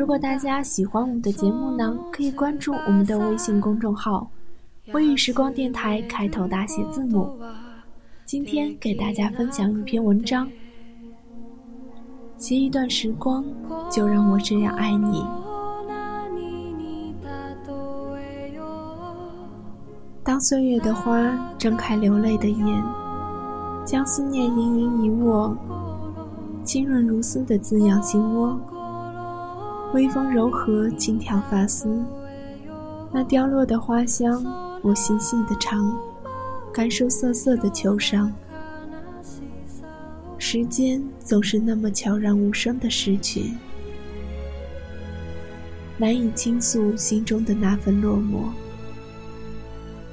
如果大家喜欢我们的节目呢，可以关注我们的微信公众号“微雨时光电台”，开头大写字母。今天给大家分享一篇文章，写一段时光，就让我这样爱你。当岁月的花睁开流泪的眼，将思念盈盈一握，清润如丝的滋养心窝。微风柔和，轻挑发丝，那凋落的花香，我细细的尝。感受瑟瑟的秋伤，时间总是那么悄然无声的逝去，难以倾诉心中的那份落寞。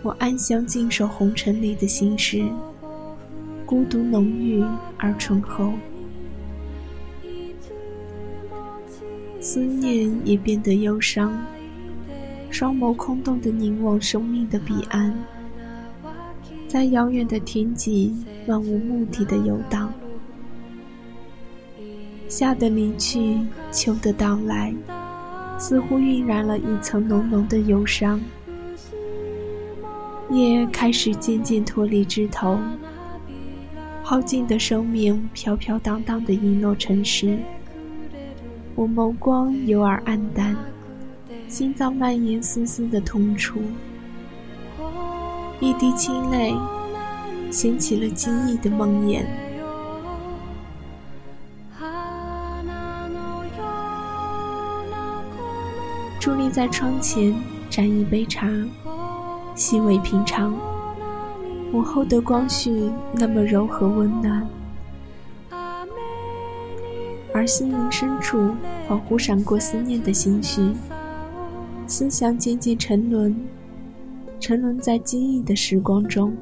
我安详静守红尘里的心事，孤独浓郁而醇厚，思念也变得忧伤，双眸空洞的凝望生命的彼岸。在遥远的天际，漫无目的的游荡。夏的离去，秋的到来，似乎晕染了一层浓浓的忧伤。夜开始渐渐脱离枝头，耗尽的生命飘飘荡荡的遗落尘世。我眸光有而黯淡，心脏蔓延丝丝的痛楚。一滴清泪，掀起了记忆的梦魇。伫立在窗前，蘸一杯茶，细味平常。午后的光绪那么柔和温暖，而心灵深处恍惚闪过思念的心绪，思想渐渐沉沦。沉沦在记忆的时光中，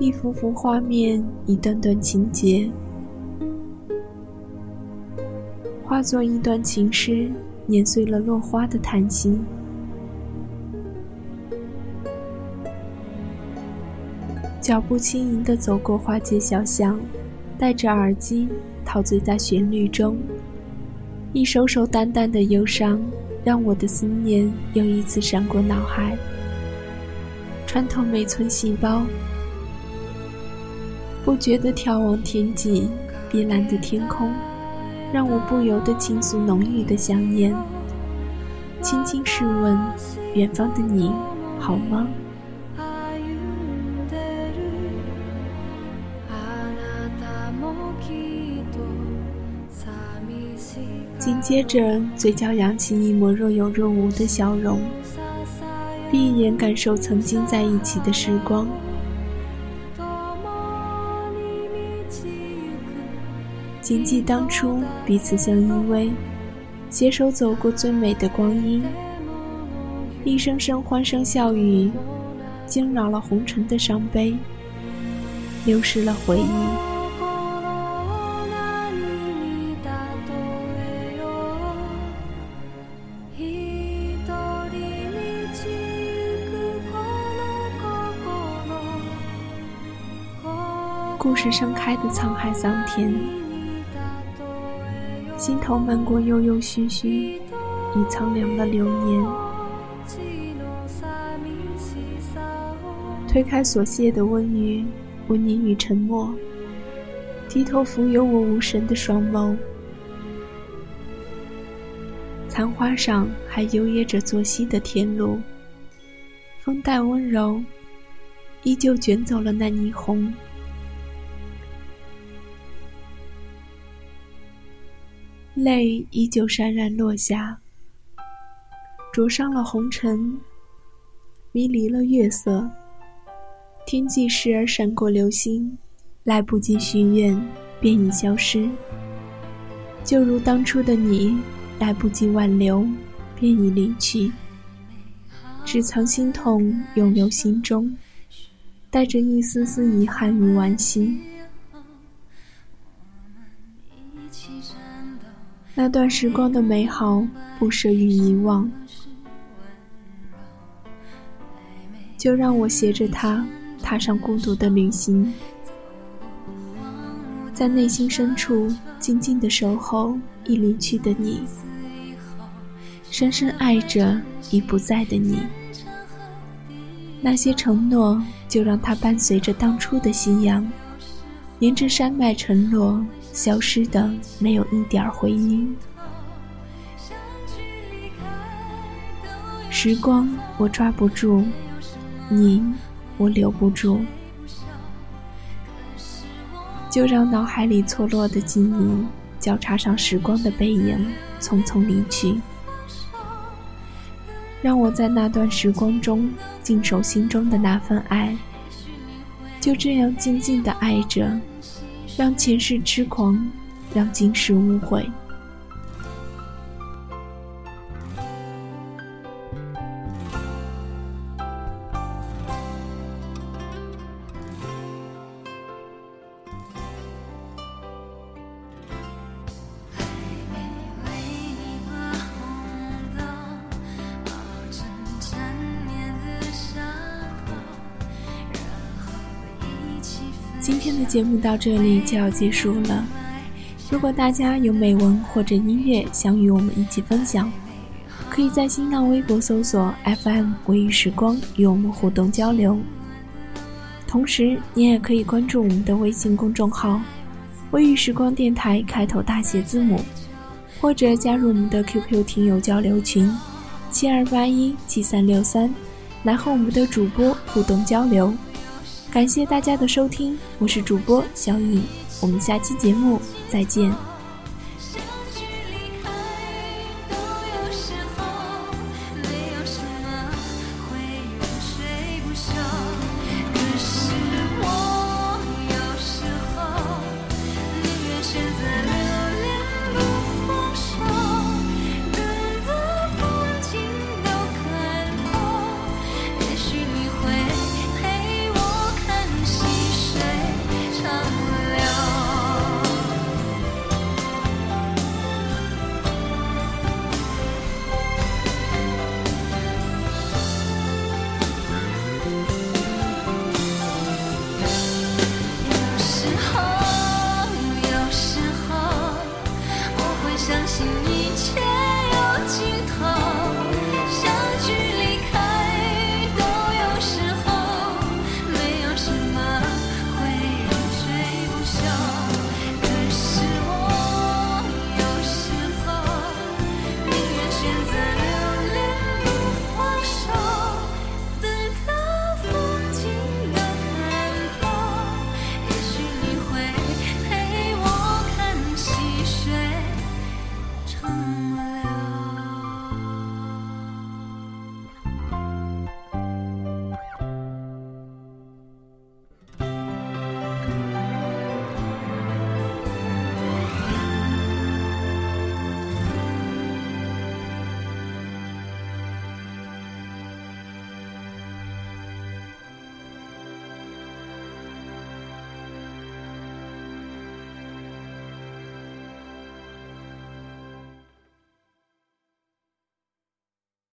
一幅幅画面，一段段情节，化作一段情诗，碾碎了落花的叹息。脚步轻盈地走过花街小巷，戴着耳机，陶醉在旋律中，一首首淡淡的忧伤，让我的思念又一次闪过脑海。穿透每寸细胞，不觉地眺望天际，碧蓝的天空，让我不由得倾诉浓郁的想念。轻轻试问，远方的你，好吗？紧接着，嘴角扬起一抹若有若无的笑容。闭眼感受曾经在一起的时光，谨记当初彼此相依偎，携手走过最美的光阴。一声声欢声笑语，惊扰了红尘的伤悲，流失了回忆。故事盛开的沧海桑田，心头漫过悠悠虚虚，已苍凉了流年。推开琐屑的温语，温你与沉默，低头浮游我无神的双眸。残花上还摇曳着作息的天路，风带温柔，依旧卷走了那霓虹。泪依旧潸然落下，灼伤了红尘，迷离了月色。天际时而闪过流星，来不及许愿，便已消失。就如当初的你，来不及挽留，便已离去。只藏心痛，永留心中，带着一丝丝遗憾与惋惜。那段时光的美好，不舍于遗忘，就让我携着它，踏上孤独的旅行，在内心深处静静的守候已离去的你，深深爱着已不在的你。那些承诺，就让它伴随着当初的夕阳，沿着山脉沉落。消失的没有一点回音。时光我抓不住，你我留不住，就让脑海里错落的记忆交叉上时光的背影，匆匆离去。让我在那段时光中静守心中的那份爱，就这样静静的爱着。让前世痴狂，让今世无悔。今天的节目到这里就要结束了。如果大家有美文或者音乐想与我们一起分享，可以在新浪微博搜索 FM 微雨时光与我们互动交流。同时，你也可以关注我们的微信公众号“微雨时光电台”，开头大写字母，或者加入我们的 QQ 听友交流群七二八一七三六三，来和我们的主播互动交流。感谢大家的收听，我是主播小颖，我们下期节目再见。